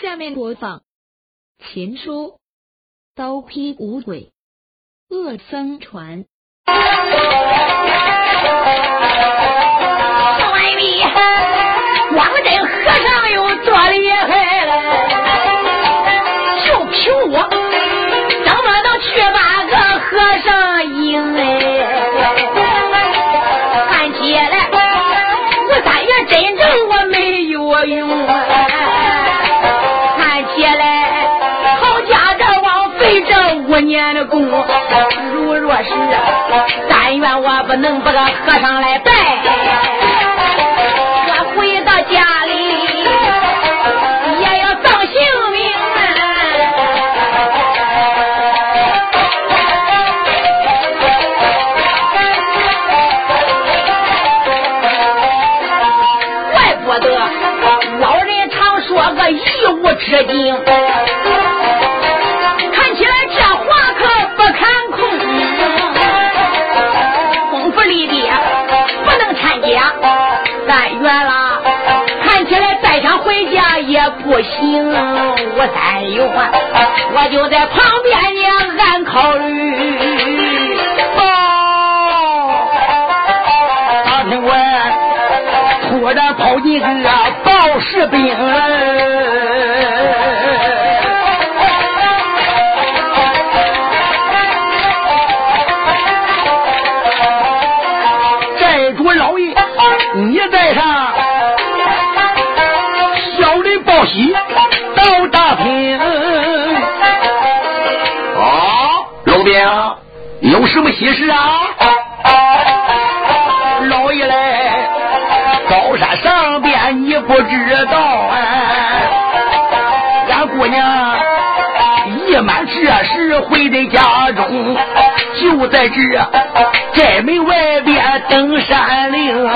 下面播放。秦书。刀劈五鬼恶僧传。能把个和尚来拜，我回到家里也要丧性命啊！怪不得老人常说个一无止境，行。我三有话，我就在旁边呢，暗考虑。哦，大厅外突然跑进个报士兵，到大厅。哦，老兵，有什么喜事啊？老爷嘞，高山上边你不知道哎，俺姑娘一满这时回的家中，就在这寨门外边登山岭。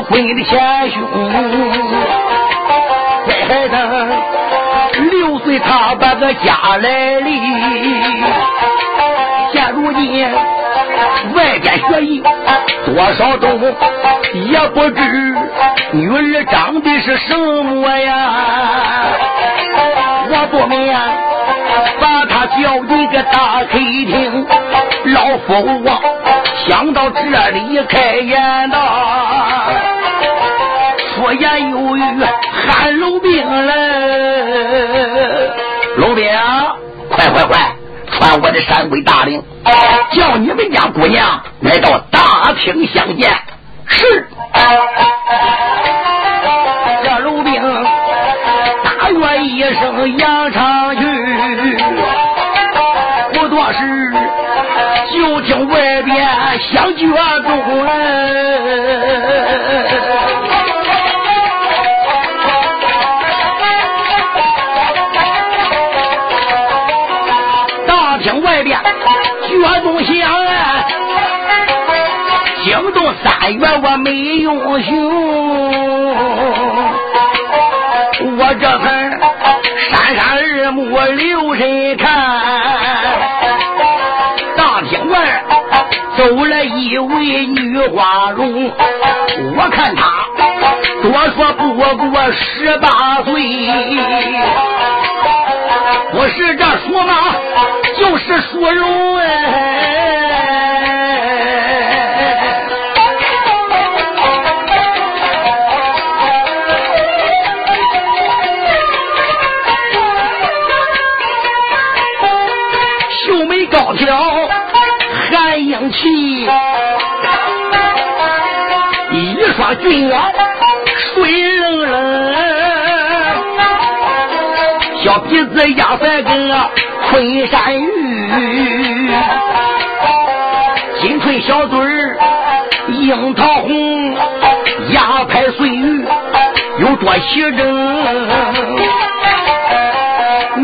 明珠婚的前胸，乖孩子六岁他把个家来立，现如今外边学艺多少懂，也不知女儿长得是什么呀。我不免把他叫进个大客厅，老夫啊，想到这里开言道，说言有语喊老兵了，老兵，快快快，传我的山鬼大令，叫你们家姑娘来到大厅相见。是。这老兵大约一声扬长响脚钟了。大厅外边脚钟响啊，惊动三月我没用胸。闺女花容，我看她多说不过十八岁，不是这说吗就是说肉哎。压在个昆山玉，金翠小嘴樱桃红，牙牌碎玉有多齐整。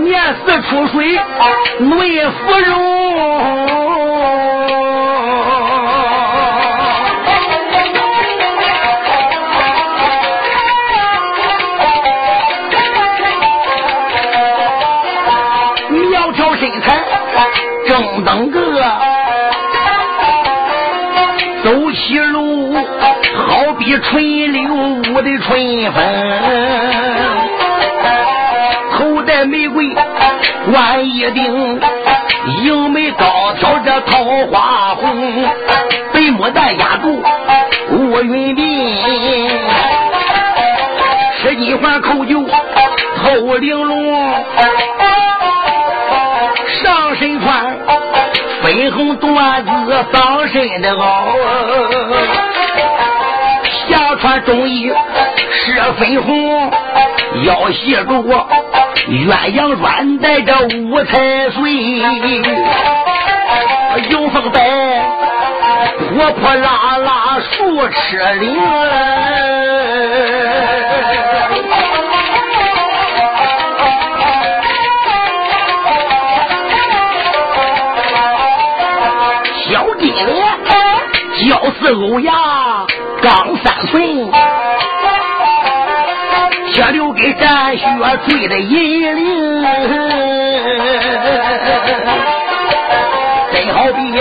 年四出水嫩芙蓉。走起路好比春柳舞的春风。头戴玫瑰冠一顶，迎眉高挑这桃花红，白牡丹压住乌云鬓，十几环口酒透玲珑，粉红缎子绑身的袄，下穿中衣是粉红，腰系住。鸳鸯软带着五彩穗，迎风摆，活泼拉拉树枝林。娇似欧阳刚三寸。却留给战雪醉的银铃，真好比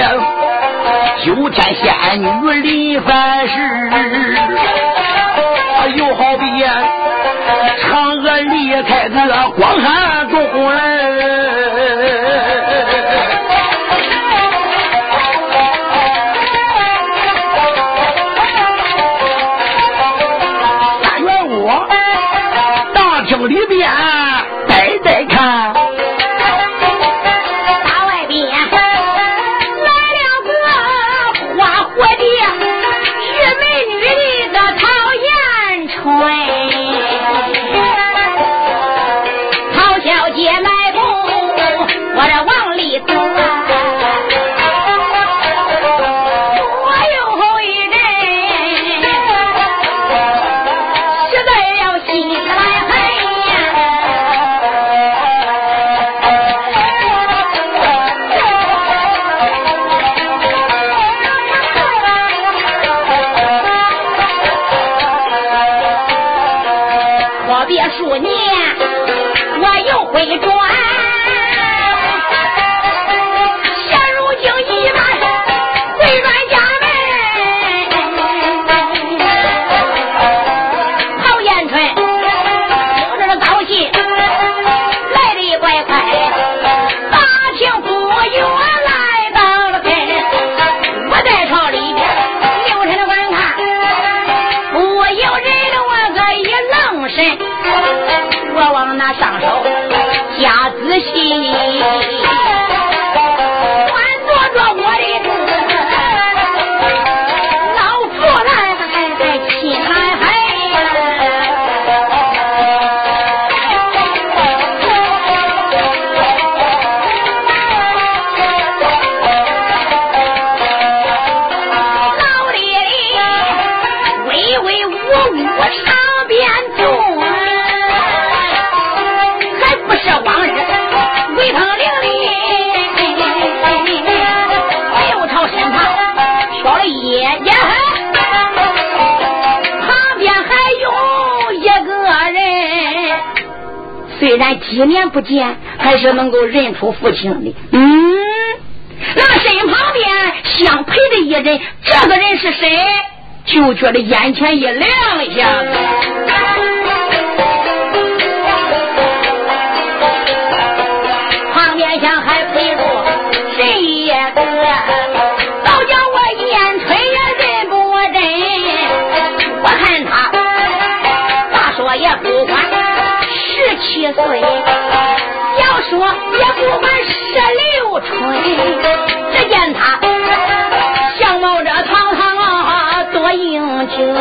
九天仙女临凡世，又好比嫦娥离开那个广寒见，还是能够认出父亲的。嗯，那么身旁边相陪的一人，这个人是谁？就觉得眼前一亮一下岁，要说也不满十六春。只见他相貌这堂堂啊多英俊，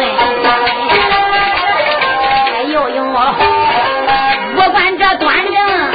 又有五官这端正。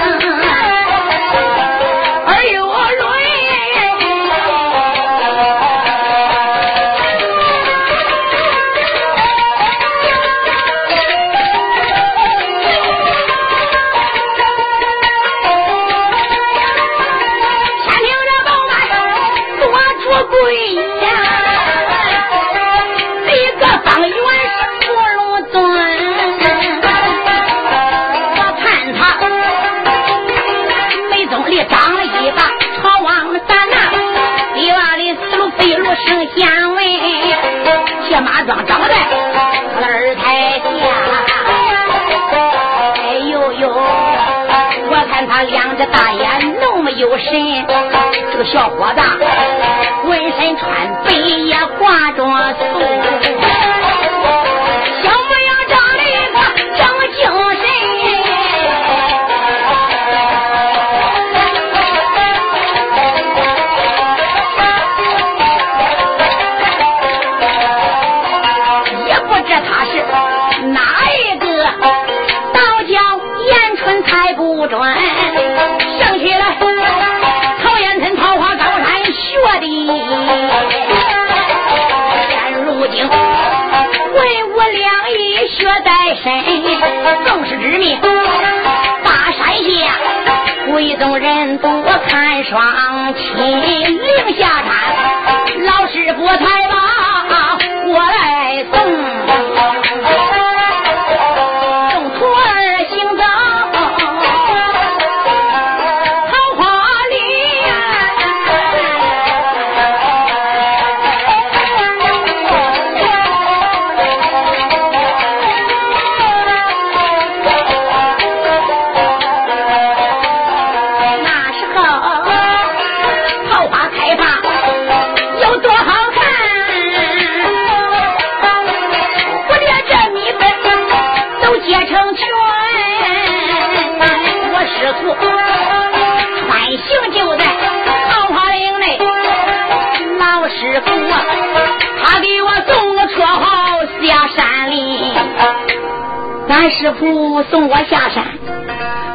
俺师傅送我下山，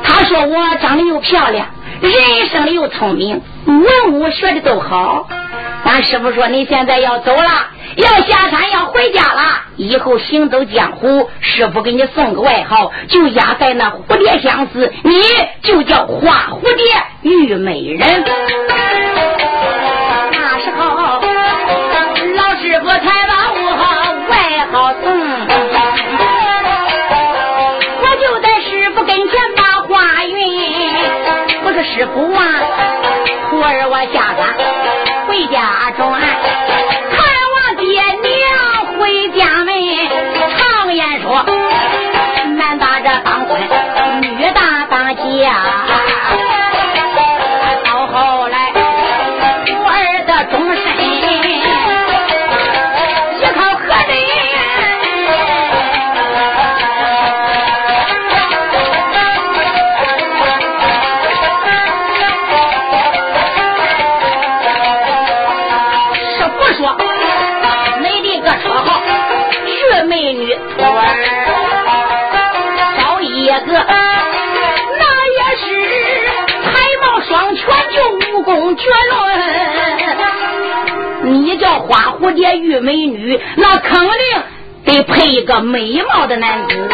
他说我长得又漂亮，人生的又聪明，文武学的都好。俺师傅说你现在要走了，要下山要回家了，以后行走江湖，师傅给你送个外号，就压在那蝴蝶相思，你就叫花蝴蝶玉美人。那时候老师傅才把我外号送。师傅啊，徒儿我下山回家转，看绝伦，你叫花蝴蝶玉美女，那肯定得配一个美貌的男子。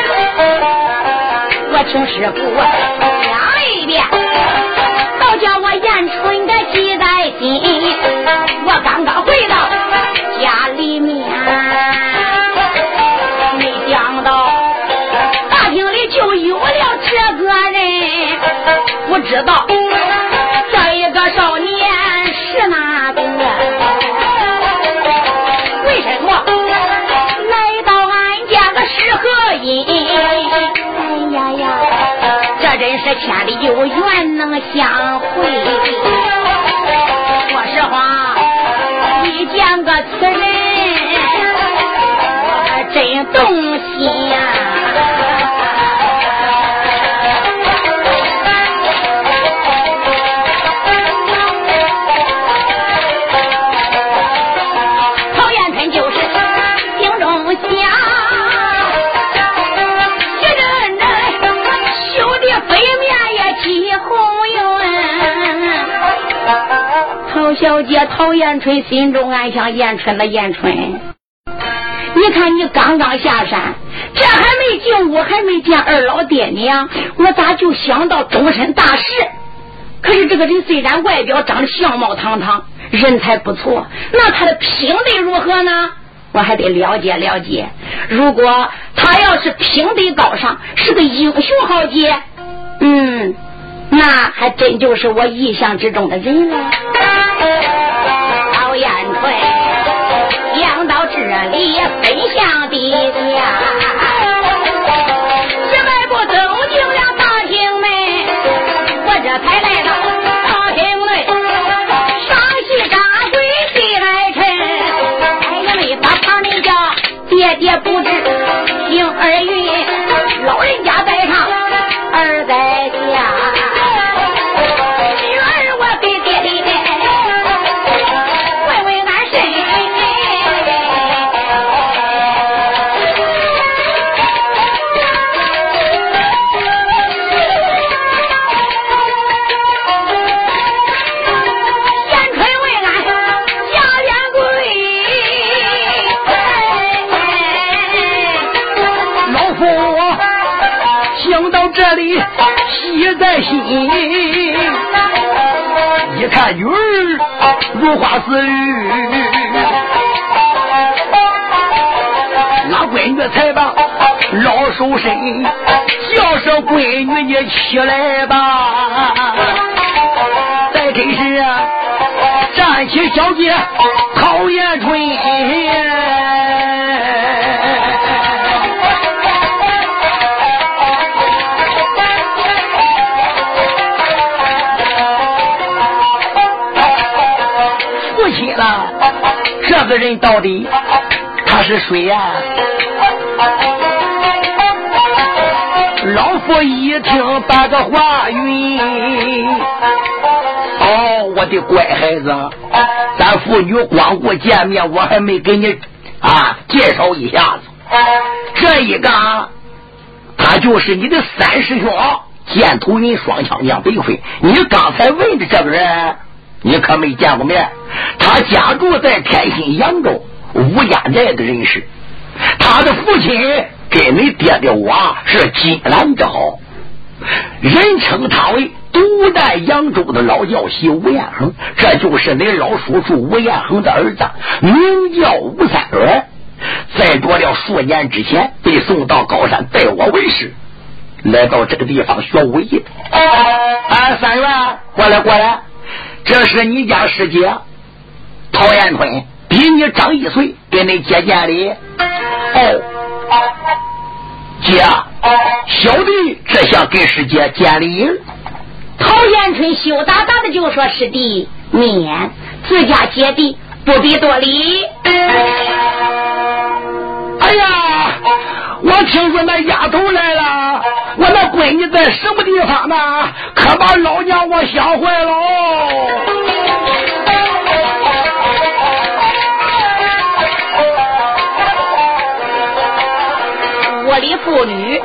我请师傅讲一遍，倒叫我燕春的记在心。我刚刚回到家里面，没想到大厅里就有了这个人，不知道。哎呀呀，这真是千里有缘能相会，说实话，一见个此人，真动心呀。姐陶艳春心中暗想：艳春的艳春，你看你刚刚下山，这还没进屋，还没见二老爹娘，我咋就想到终身大事？可是这个人虽然外表长得相貌堂堂，人才不错，那他的品德如何呢？我还得了解了解。如果他要是品德高尚，是个英雄豪杰，嗯，那还真就是我意想之中的人了。曹延春讲到这里，分享的家。也不知姓二云，一看女儿如花似玉，那闺女才把老手伸，叫声闺女你起来吧，再真是，站起小姐陶延春。个人到底他是谁呀？老夫一听把个话晕，哦，我的乖孩子，咱父女光顾见面，我还没给你啊介绍一下子。这一个，他就是你的三师兄，箭头人双枪将北飞。你刚才问的这个人。你可没见过面，他家住在天津扬州吴家寨的人士，他的父亲跟你爹的我是金兰之好，人称他为独代扬州的老教习吴彦恒，这就是你老叔叔吴彦恒的儿子，名叫吴三元，在多了数年之前被送到高山拜我为师，来到这个地方学武艺。哎，三元，过来过来。这是你家师姐陶延春，比你长一岁，给你姐见礼。哦，姐，小弟这下给师姐见礼了。陶延春羞答答的就说：“师弟免，自家姐弟不必多礼。”哎呀，我听说那丫头来了，我那闺女在什么地方呢？可把老娘我想坏了！我的妇女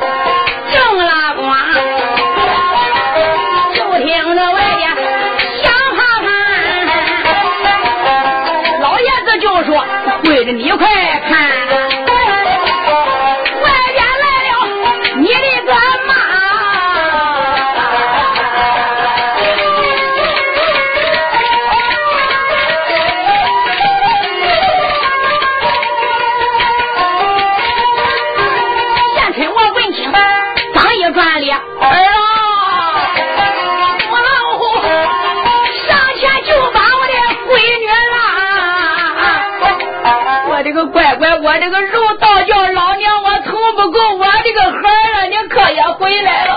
这个肉倒叫老娘我疼不够，我这个孩儿你可也回来了。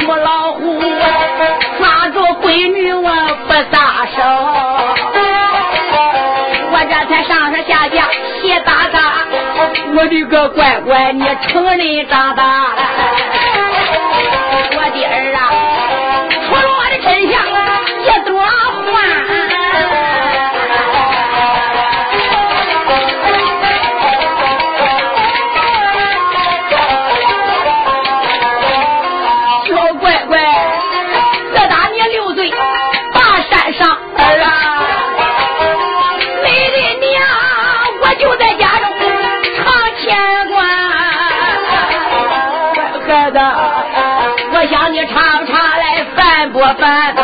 母老虎抓住闺女我不撒手，我这才上上下下谢大大。我的个乖乖，你成人长大了，我的儿啊，除了我的真相，也多换。想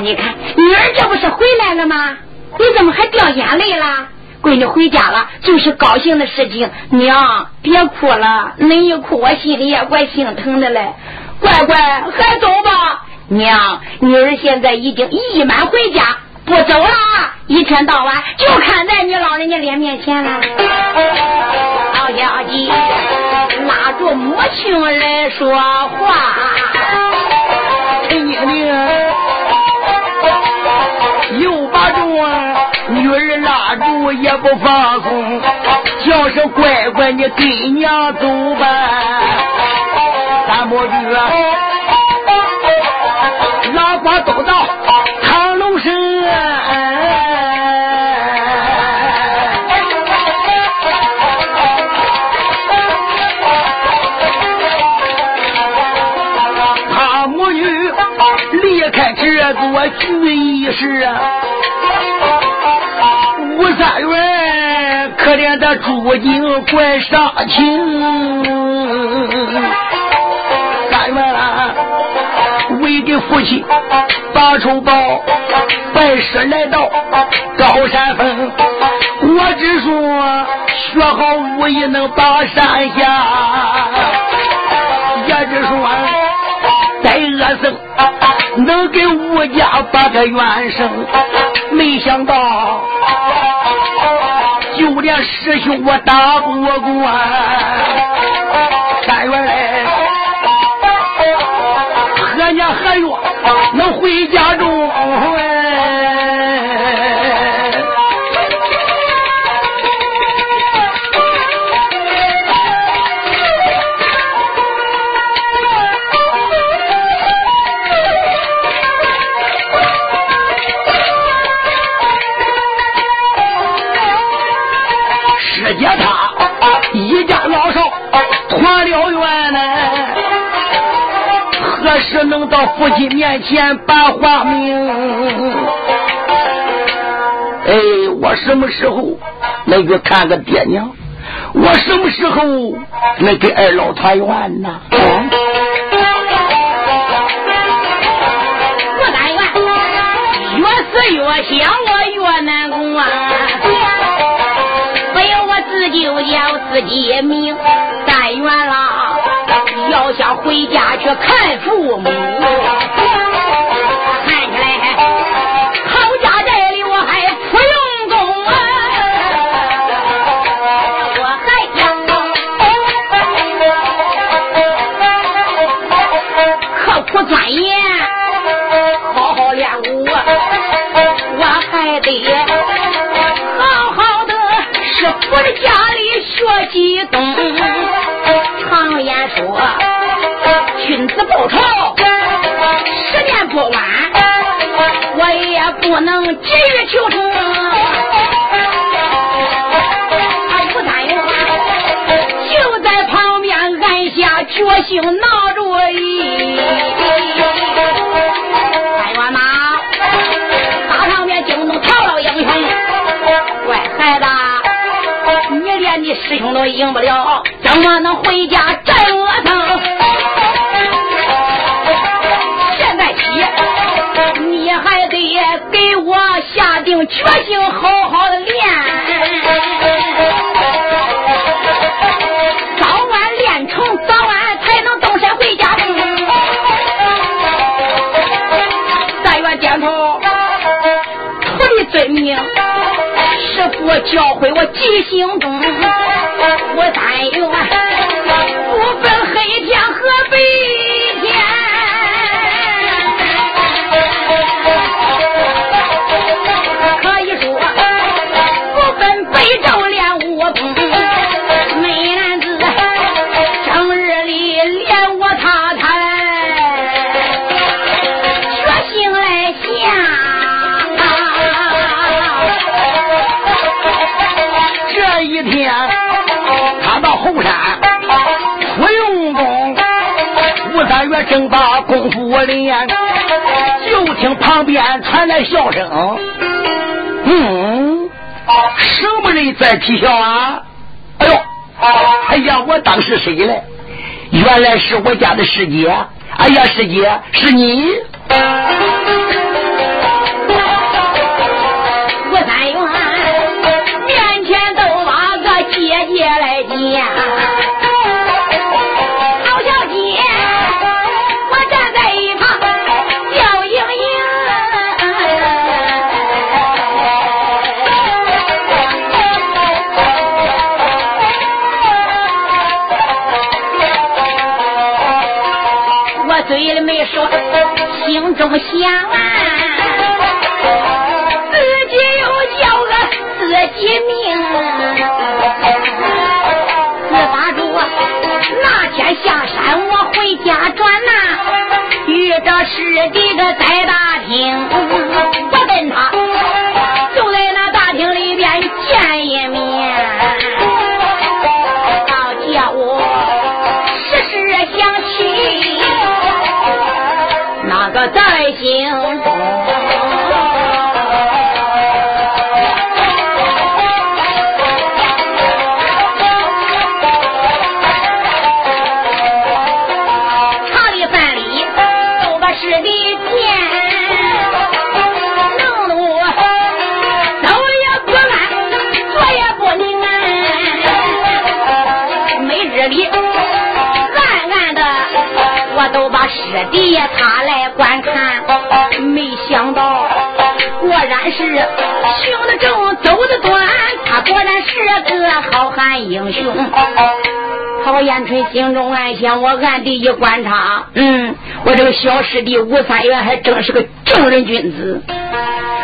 你看，女儿这不是回来了吗？你怎么还掉眼泪了？闺女回家了，就是高兴的事情。娘，别哭了，恁一哭，我心里也怪心疼的嘞。乖乖，还走吧。娘，女儿现在已经一满回家，不走了。一天到晚就看在你老人家脸面前了。老小姐拉住母亲来说话。陈经理又把这女儿拉住也不放松，叫声乖乖，你跟娘走吧。三伯爵，拉瓜都到开这座聚义市，吴三元可怜的朱景怪伤情。三元啊，为给父亲把仇报，拜师来到高山峰。我只说学好武艺能把山下，也只说。在恶僧能给吴家把个冤声，没想到就连师兄我打不过，三月来，何年何月能回家中？能到父亲面前把话明？哎，我什么时候能去看个爹娘？我什么时候能跟二老团圆呢？我但愿越思越想，我越难过啊！不要我自己就叫自己命，但愿啦，好想回家去看父母。急于求成。啊，吴三元就在旁边按下决心，闹主意。三元呐，大场面惊动唐老英雄，乖孩子，你连你师兄都赢不了，怎么能回家教会我记心中。我但愿不就听旁边传来笑声。嗯，什么人在啼笑啊？哎呦，哎呀，我当是谁嘞？原来是我家的师姐。哎呀，师姐，是你。吴三元面前都把个姐姐来见心中想啊，自己又叫个自己命。自发住那天下山，我回家转呐，遇着师弟个在大厅，爹他来。观看，没想到，果然是行得正，走得端，他果然是个好汉英雄。陶延春心中暗想：我暗地一观察，嗯，我这个小师弟吴三元还真是个正人君子。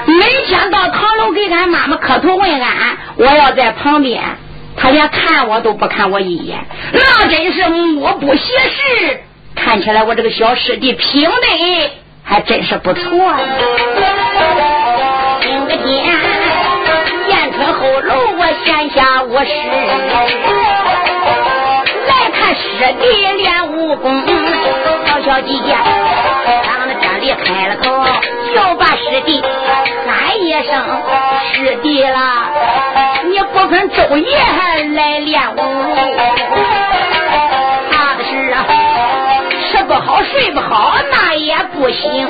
每天到唐楼给俺妈妈磕头问安，我要在旁边，他连看我都不看我一眼，那真是目不斜视。看起来我这个小师弟品德还真是不错。今个天燕春后楼，我闲下无事，来看师弟练武功。小小姐姐当着这里开了口，就把师弟喊一声师弟了，你不分昼夜来练武。睡不好，那也不行。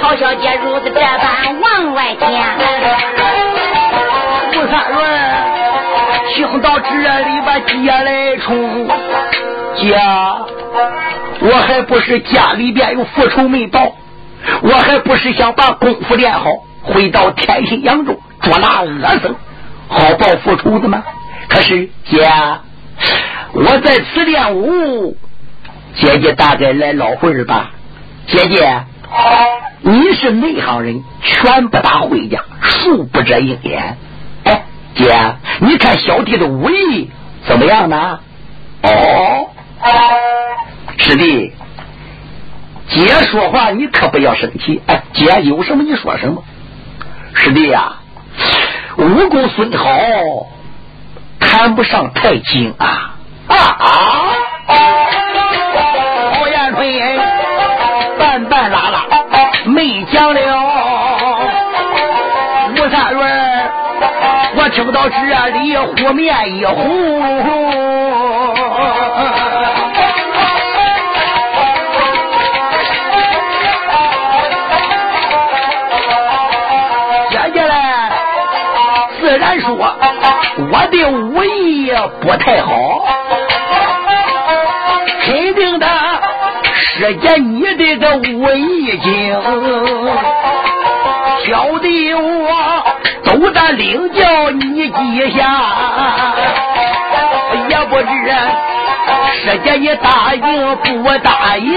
曹小姐如此这般往外讲。吴三轮听到这里把姐来冲，姐，我还不是家里边有复仇没报，我还不是想把功夫练好，回到天心扬州捉拿恶僧，好报复仇的吗？可是姐，我在此练武。姐姐大概来老会儿吧，姐姐，你是内行人，拳不打会家，术不遮鹰眼。哎，姐，你看小弟的武艺怎么样呢？哦，师弟，姐说话你可不要生气。哎，姐有什么你说什么。师弟呀，武功虽好，谈不上太精啊啊啊！半听到这里湖面一红，接下来自然说我的武艺不太好。肯定的师姐，你的个武艺精，小弟我都得领教你几下，也不知师姐你答应不答应？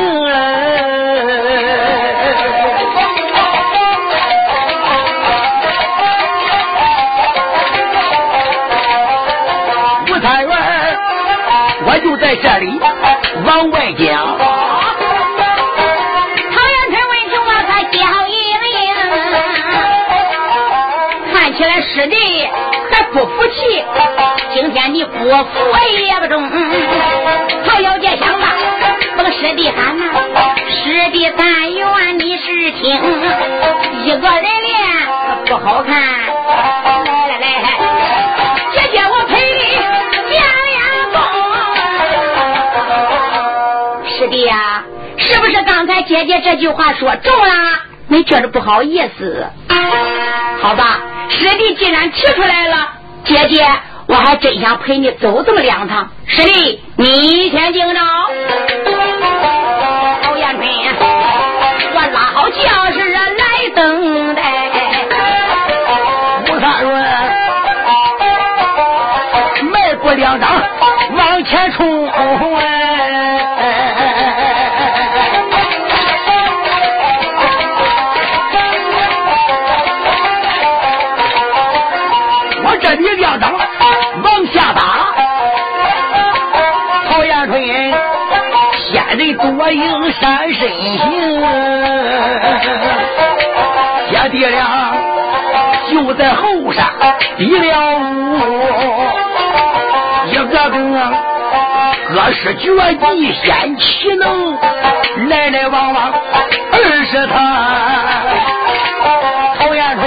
吴三元，我就在这里往外讲。师弟还不服气，今天你不服也不中。曹小姐想吧，这个师弟喊呐，师弟但愿你是听，一个人练不好看。来来来，姐姐我陪你见脸风。师弟呀，是不是刚才姐姐这句话说中了？你觉着不好意思？好吧，师弟既然提出来了，姐姐。我还真想陪你走这么两趟，师弟，你先听着。应山身行，姐弟俩就在后山比了武，一个个各是绝技先奇能，来来往往二十趟。陶延春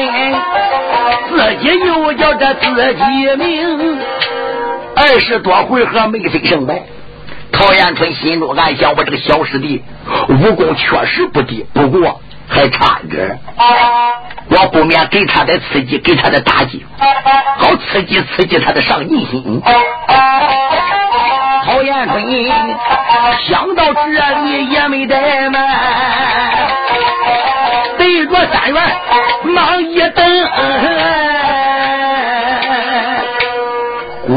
自己又叫这自己名，二十多回合没分胜败。陶延春心中暗想：我这个小师弟武功确实不低，不过还差一点我不免给他点刺激，给他点打击，好刺激刺激他的上进心。陶延春想到这里也没怠慢，对着三元忙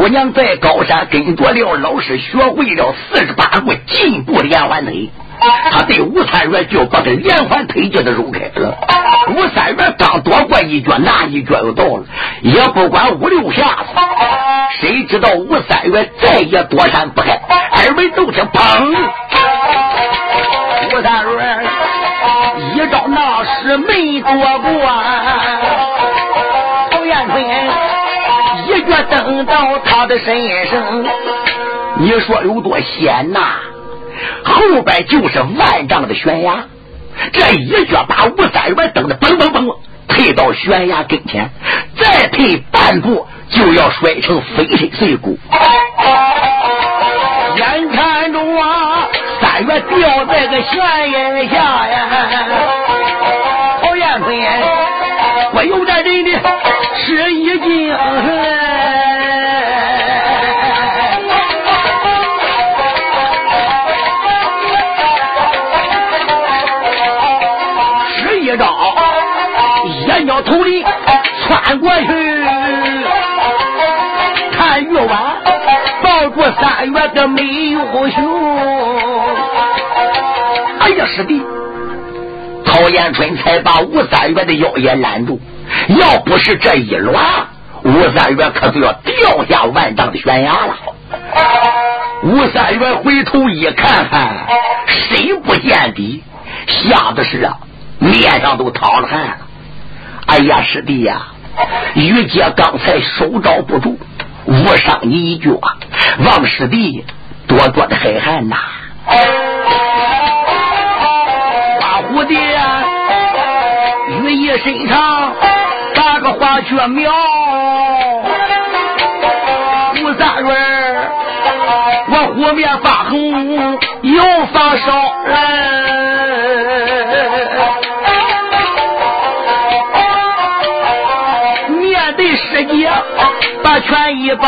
姑娘在高山跟着廖老师学会了四十八步进步连环腿，他对吴三元就把这连环腿叫他揉开了。吴三元刚躲过一脚，那一脚又到了，也不管五六下子，谁知道吴三元再也躲闪不开，二门都是砰！吴三元一招那是没躲过。等到他的身上，你说有多险呐？后边就是万丈的悬崖，这一脚把吴三元蹬的嘣嘣嘣，退到悬崖跟前，再退半步就要摔成粉身碎骨。眼看着啊，三元掉在个悬崖下呀！三月的美英雄。哎呀，师弟，陶延春才把吴三月的腰也拦住。要不是这一乱，吴三月可就要掉下万丈的悬崖了。吴三月回头一看，看，谁不见底，吓得是啊，面上都淌了汗了。哎呀，师弟呀！于姐刚才手招不住，误伤你一脚，望师弟多多的海涵呐。花蝴蝶羽翼身上打个花雀苗，吴三元我湖面发红又发烧。全一报，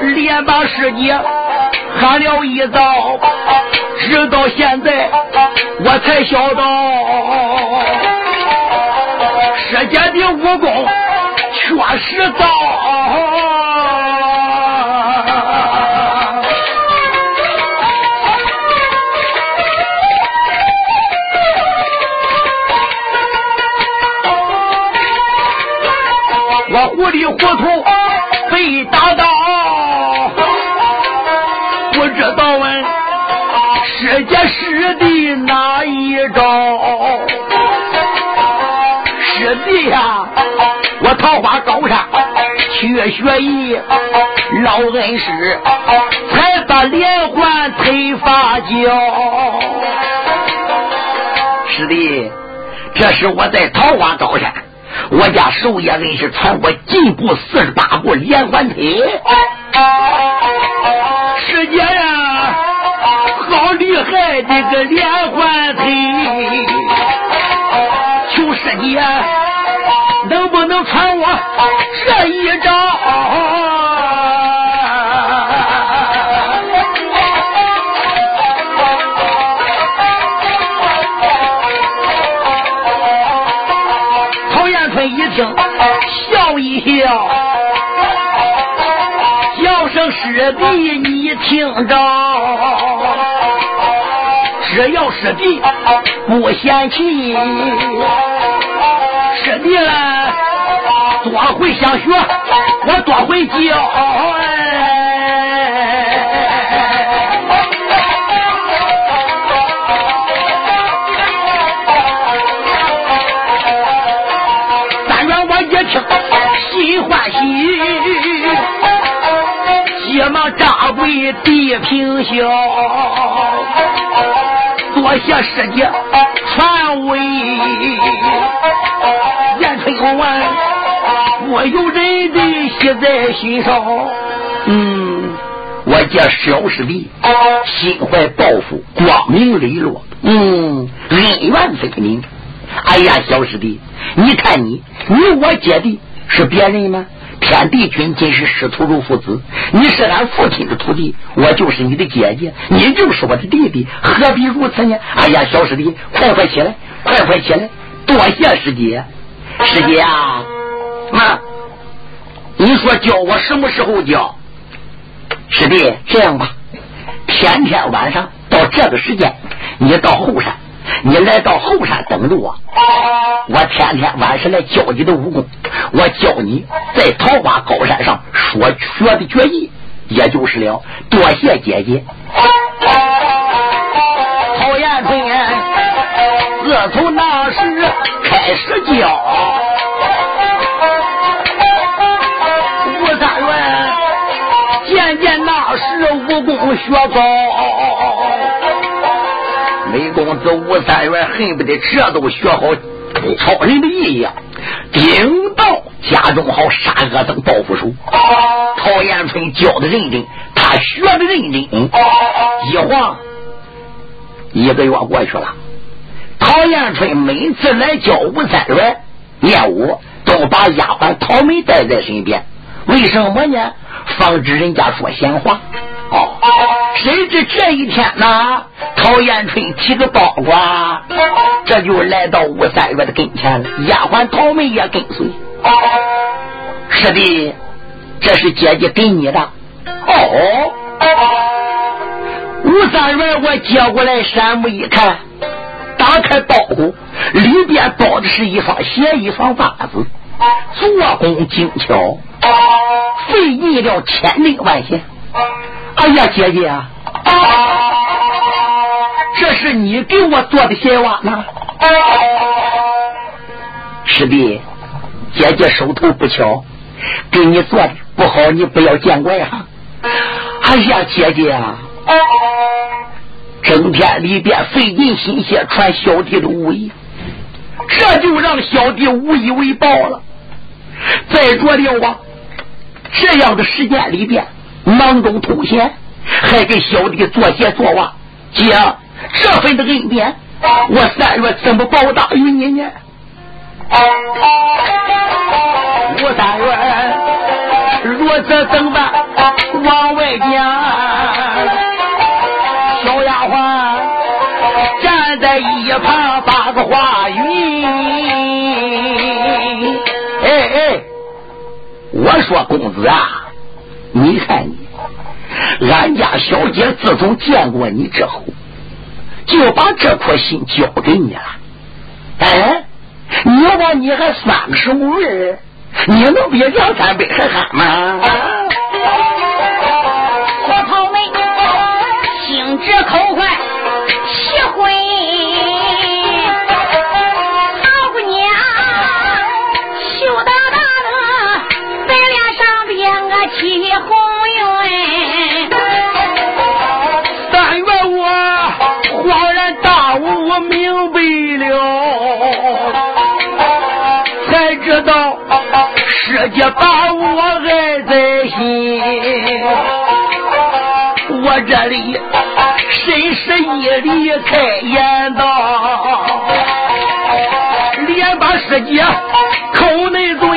连把师姐喊了一遭，直到现在我才晓得，师姐的武功确实高。高？师弟呀，我桃花高山去学艺，老恩师才把连环推发教。师弟，这是我在桃花高山，我家守夜恩师传过进步四十八步连环推。师姐呀，害的个连环腿，求师姐。能不能传我这一招？陶延春一听，笑一笑，叫声师弟，你听着，要师弟不嫌弃。师弟了，多会想学，我多会教。三元我一听心欢喜，急忙扎跪地平笑，多谢师姐传位。我有人的喜在心上，嗯，我叫小师弟心怀抱负，光明磊落，嗯，恩怨分明。哎呀，小师弟，你看你，你我姐弟是别人吗？天地君今是师徒如父子，你是俺父亲的徒弟，我就是你的姐姐，你就是我的弟弟，何必如此呢？哎呀，小师弟，快快起来，快快起来，多谢师姐。师姐啊，妈，你说教我什么时候教？师弟，这样吧，天天晚上到这个时间，你到后山，你来到后山等着我。我天天晚上来教你的武功，我教你在桃花高山上说学的绝艺，也就是了。多谢姐姐。陶延春，自从那时开始教吴三元，渐渐那时。武功学高，公子吴三元恨不得这都学好超人的一样，顶到家中好杀恶僧报复手。陶延春教的认真，他学的认真。一晃一个月过去了，陶延春每次来教吴三元练武，都把丫鬟陶梅带在身边。为什么呢？防止人家说闲话。哦，谁知这一天呢？陶延春提个包裹，这就来到吴三月的跟前了。丫鬟陶梅也跟随。师弟，这是姐姐给你的。哦，吴三元，我接过来，山木一看，打开包裹，里边包的是一双鞋，一双袜子，做工精巧，费银了千零万险。哎呀，姐姐啊，这是你给我做的鞋袜呢。师弟，姐姐手头不巧，给你做的不好，你不要见怪啊。哎呀，姐姐啊，整天里边费尽心血传小弟的武艺，这就让小弟无以为报了。再说的我这样的时间里边。忙中偷闲，还给小弟做鞋做袜，姐，这份的恩典，我三月怎么报答于你呢？我三月若这怎办？往外讲，小丫鬟站在一旁把个话语。哎哎，我说公子啊。你看你，俺家小姐自从见过你之后，就把这颗心交给你了。哎，你往你还算个什么人？你能比梁山伯还憨吗？啊为了才知道世界把我爱在心。我这里深深一离开眼道连把世界口内嘴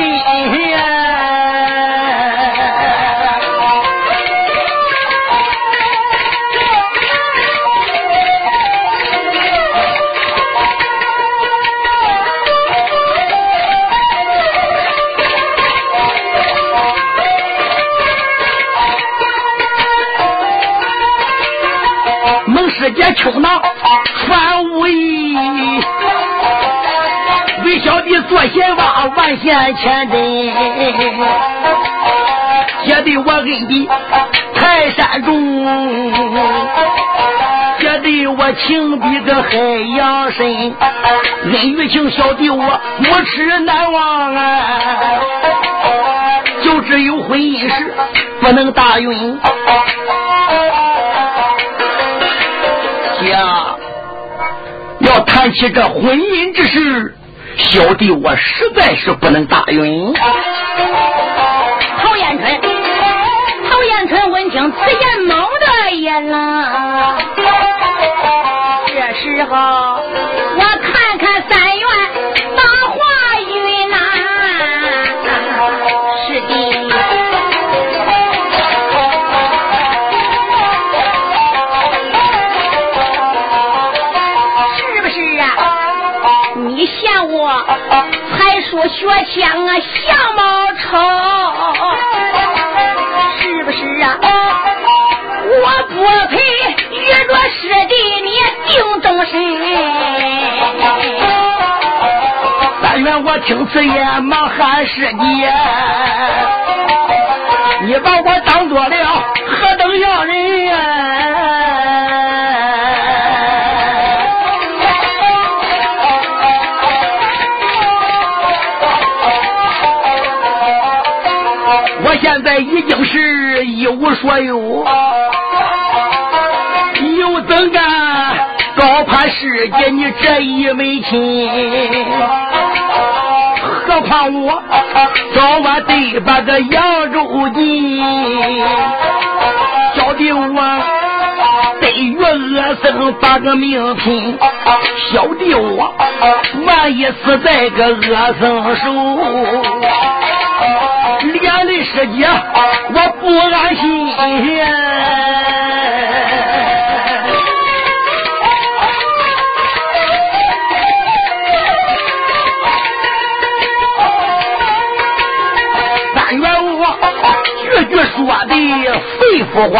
姐秋囊传武艺，为小弟做鞋袜万贤千真。姐对我恩比泰山重，姐对我情比这海洋深。恩与情，小弟我无耻难忘啊！就只有婚姻时不能大用。呀，要谈起这婚姻之事，小弟我实在是不能答应。陶彦春，陶彦春闻听此言，猛的一愣。这时候，我看看学枪啊，相貌丑，是不是啊？我不配与着师弟你定终身。但愿我听此言，忙喊师弟，你把我当做了何等样人呀？已经是一无所有，又怎敢高攀世姐你这一门亲？何况我早晚得把个扬州进，小弟我得与恶僧把个命拼，小弟我万一死在个恶僧手。师姐，我不安心。但愿我句句说的肺腑话。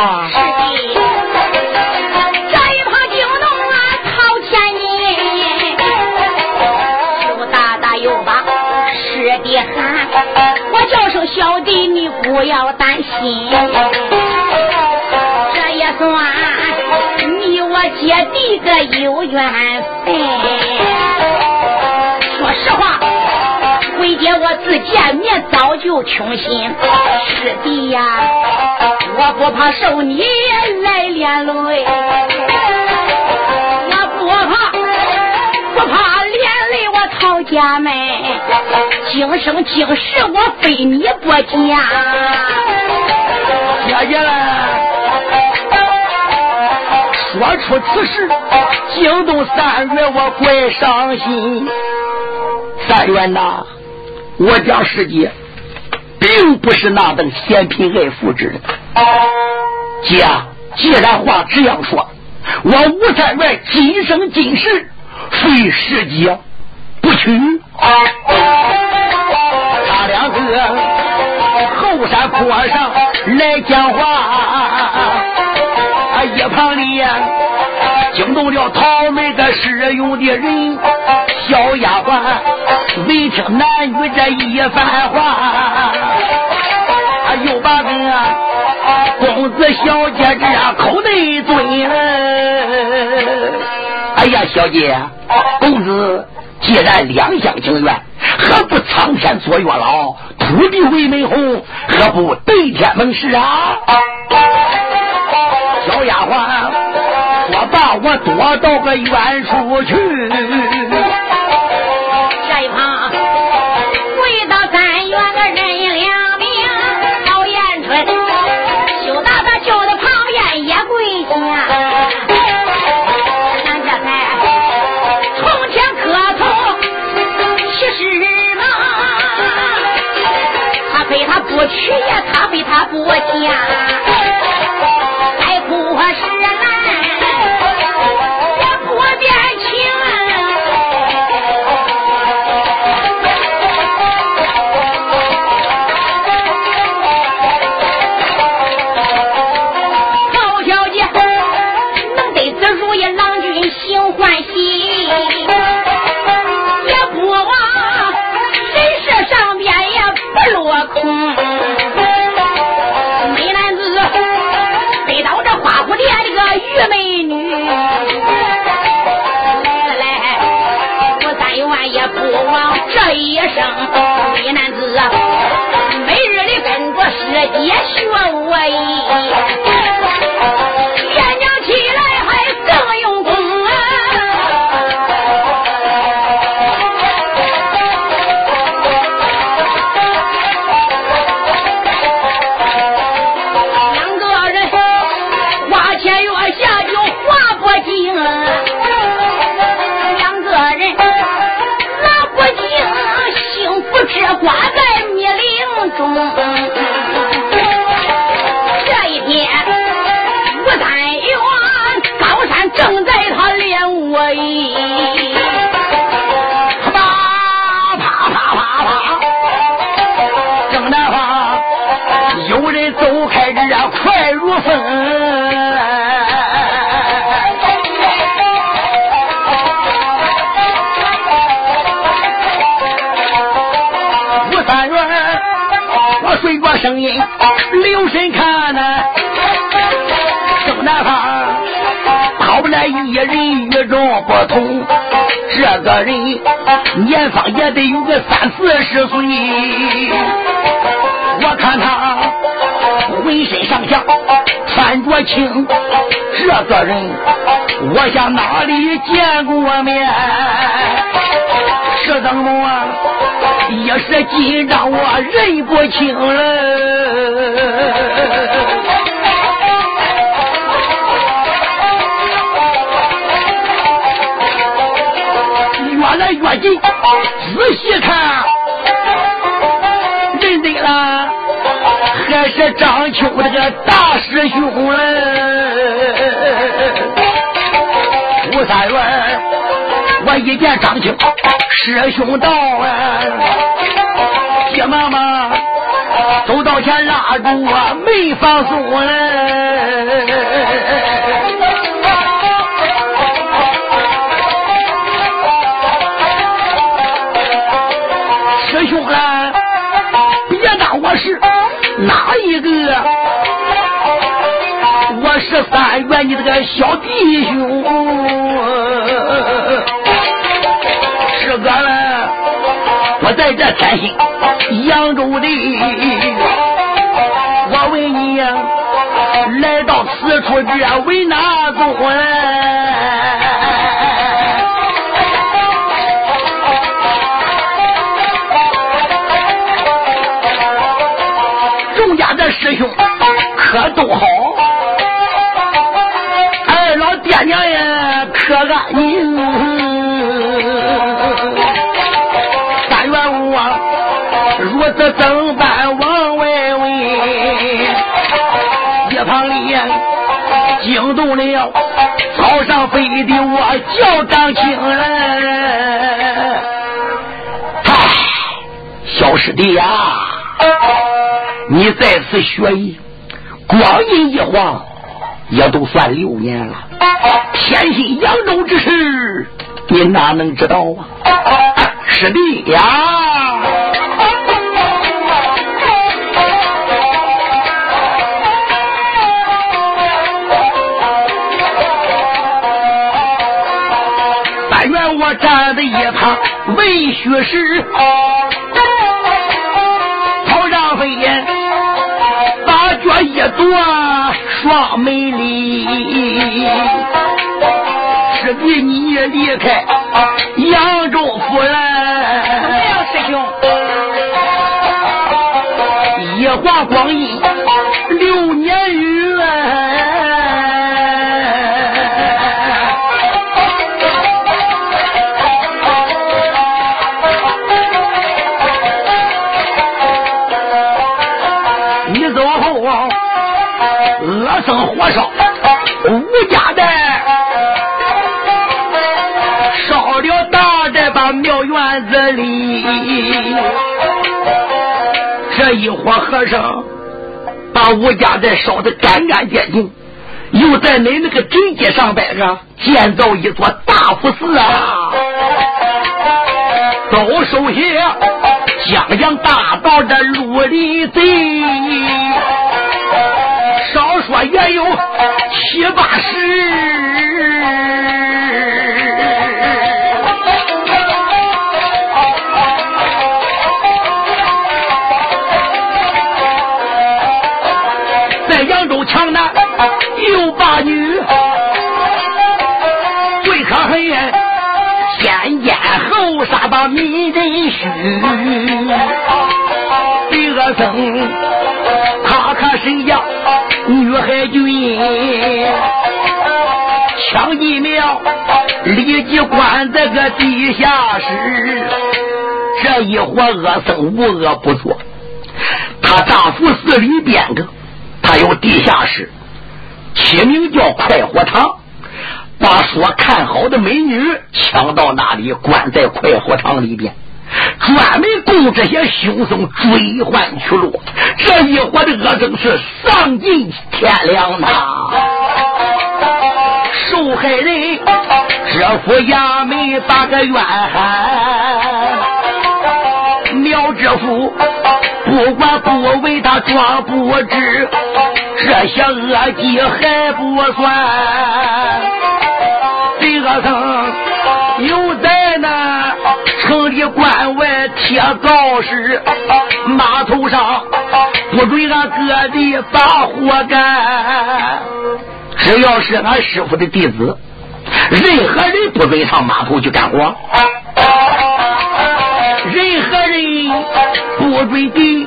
不要担心，这也算你我姐弟个有缘分。说实话，回姐我自见面早就穷心，师弟呀，我不怕受你来连累，累我陶家门。今生今世，我非你不嫁。姐姐，说出此事，惊动三月，我怪伤心。三月呐，我家师姐并不是那等嫌贫爱富之人。姐，既然话这样说，我吴三元今生今世非师姐不去，他两个。后山坡上来讲话，啊一旁里惊动了桃门的使用的人，小丫鬟未听男女这一番话，又把个公子小姐这口内尊。哎呀，小姐，公子既然两厢情愿。何不苍天作月老，土地为媒红？何不对天盟誓啊？小丫鬟我把，我躲到个远处去。不娶呀，他非他不嫁，再苦是啊这声音留神看呐、正南方跑来一人与众不同，这个人年方也得有个三四十岁，我看他浑身上下穿着青，这个人我想哪里见过面？是等么？一时紧张，我认不清了。越来越近，仔细看，认得了，还是张秋这大师兄了。吴三元，一见张秋师兄到啊，急忙忙走到前拉住我没放松了。师兄啦，别当我是哪一个，我是三元你这个小弟兄，在这天津扬州的，我问你，来到此处这为哪种呢？众家的师兄可都好，如此整般往外问，一旁里惊动了草上飞的我叫张青了。唉，小师弟呀、你在此学艺，光阴一晃，也都算六年了。天心扬州之事，你哪能知道啊？师弟呀，为学士。头上飞燕，把脚一跺双美丽。师弟你也离开扬州府了，样，师兄？一晃光阴恶僧火烧吴家寨，烧了大寨把庙院子里，这一伙和尚把吴家寨烧得干干净净，又在恁那个镇街上边上建造一座大佛寺啊，都收下江洋大道的路里贼。说也有七八十，在扬州强男有八女，最可恨先奸后杀把民人虚，李恶僧他可谁呀？女海军抢一苗，立即关在个地下室。这一伙恶僧无恶不作，他大佛寺里边个，他有地下室，起名叫快活堂，把所看好的美女抢到那里，关在快活堂里边。专门供这些凶僧追还去路，这一伙的恶僧是丧尽天良呐！受害人这副衙门把个冤喊，苗知府不管不为他抓不知，这些恶计还不算，这恶僧外贴告示，码头上不准俺各地把活干。只要是俺师傅的弟子，任何人不准上码头去干活。任何人不准给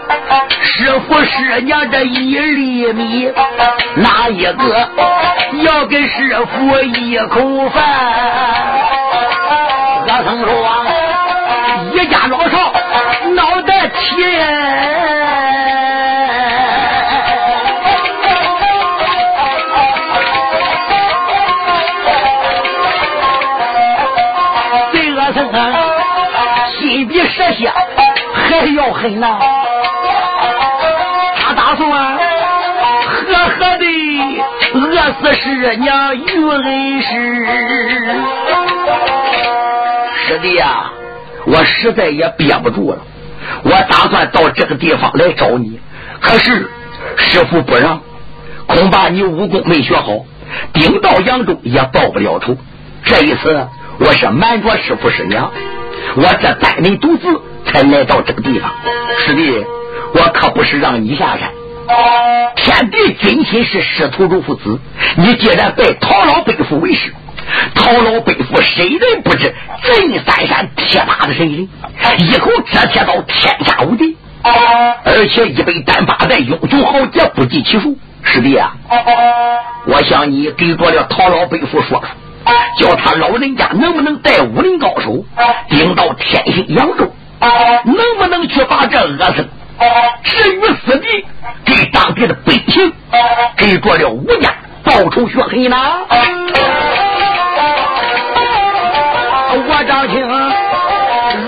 师傅师娘这一粒米，哪一个要给师傅一口饭？阿僧说。一家老少脑袋铁，这恶僧心比蛇蝎还要狠呐！他打算狠狠的饿死师娘于恩师，师弟呀！我实在也憋不住了，我打算到这个地方来找你，可是师傅不让，恐怕你武功没学好，顶到扬州也报不了仇。这一次我是瞒着师傅师娘，我这单人独自才来到这个地方。师弟，我可不是让你下山，天地君亲是师徒如父子，你既然拜陶老背父为师。陶老背负谁人不知？镇三山铁打的神人，一口遮铁到天下无敌，而且一杯单八代英雄豪杰不计其数。师弟啊，我向你给着了陶老背负说说，叫他老人家能不能带武林高手顶到天兴扬州，能不能去把这恶僧置于死地，给当地的百姓给着了吴家报仇雪恨呢？我张青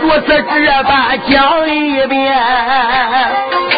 如此这般讲一遍。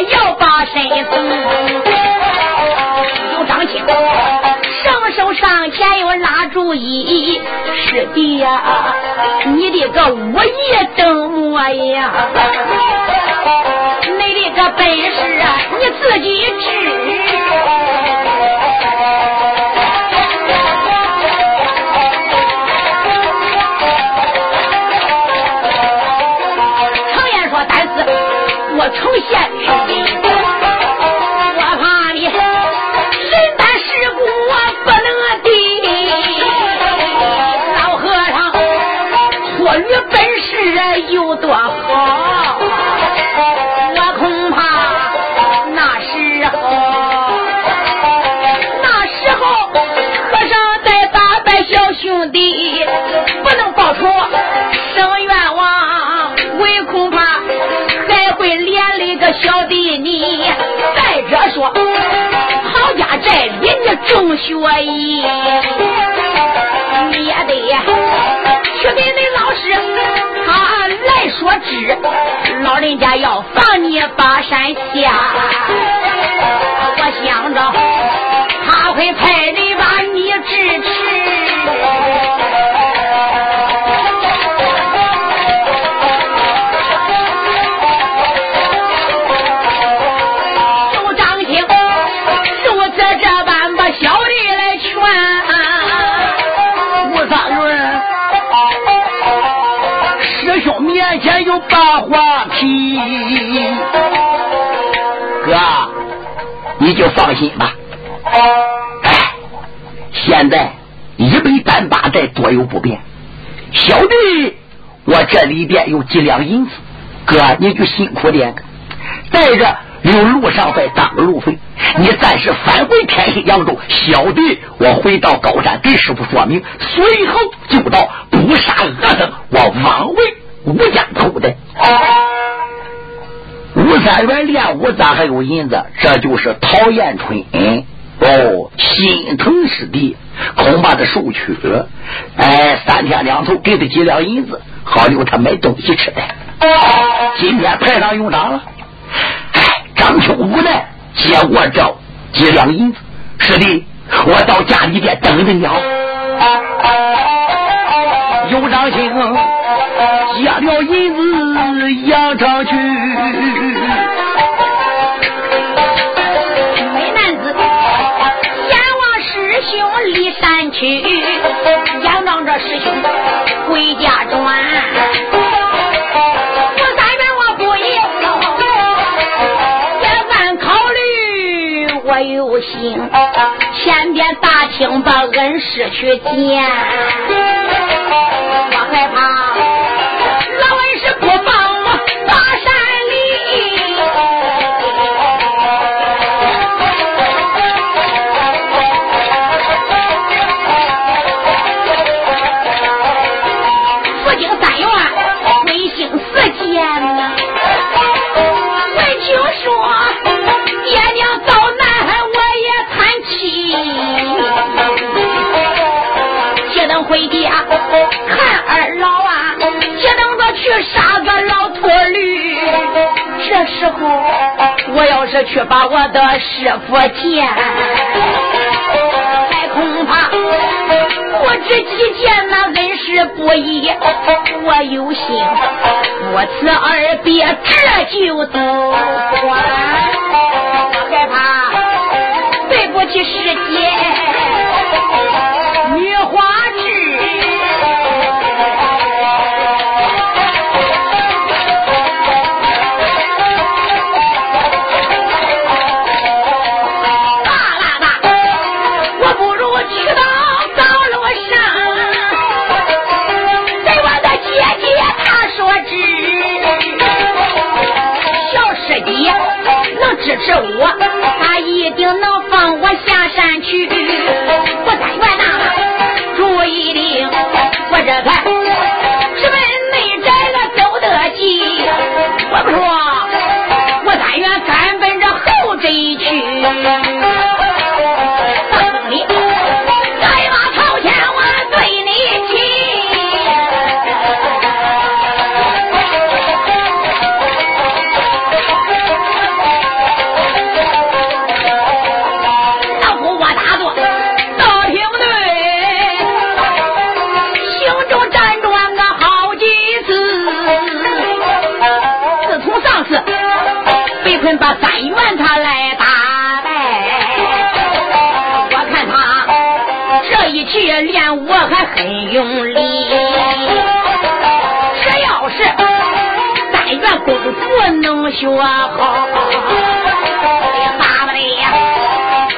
要把身送。有张青伸手上前又拉住一，师弟呀，你的个武艺怎么样？你的个本事啊，你自己知。小弟，你再者说，郝家寨里你种学艺，你也得去给那老师他来说知，老人家要放你巴山下，我想着他会派人把你支持。哥，你就放心吧。哎，现在一百单八寨多有不便，小弟我这里边有几两银子，哥你就辛苦点，带着有路上再当路费。你暂时返回天心扬州，小弟我回到高山给师傅说明，随后就到不杀恶僧，我往回。吴家口的，吴三元练武咋还有银子？这就是陶彦春哦，心疼师弟，恐怕他受屈。哎，三天两头给他几两银子，好留他买东西吃的。今天派上用场了。哎，张秋无奈接过这几两银子，师弟，我到家里边等着你啊。有张青。借了银子扬长去，去，仰仗着师兄回家转。我三边我不依，也暗考虑，我有心前边打听把恩师去见，我害怕。时候我要是去把我的师傅见，还恐怕不知几见那恩师不义。我有心我此二别这就走，我害怕对不起师姐。学好，巴不得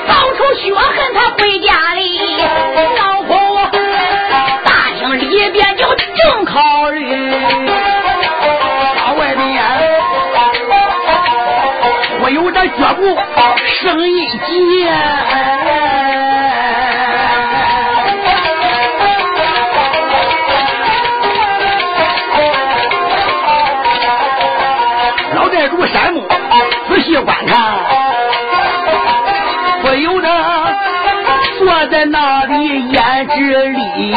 报仇雪恨他回家里，老婆大厅里边就正考虑，到外边我有这脚步生一劫。观看，不由得坐在那里眼直里，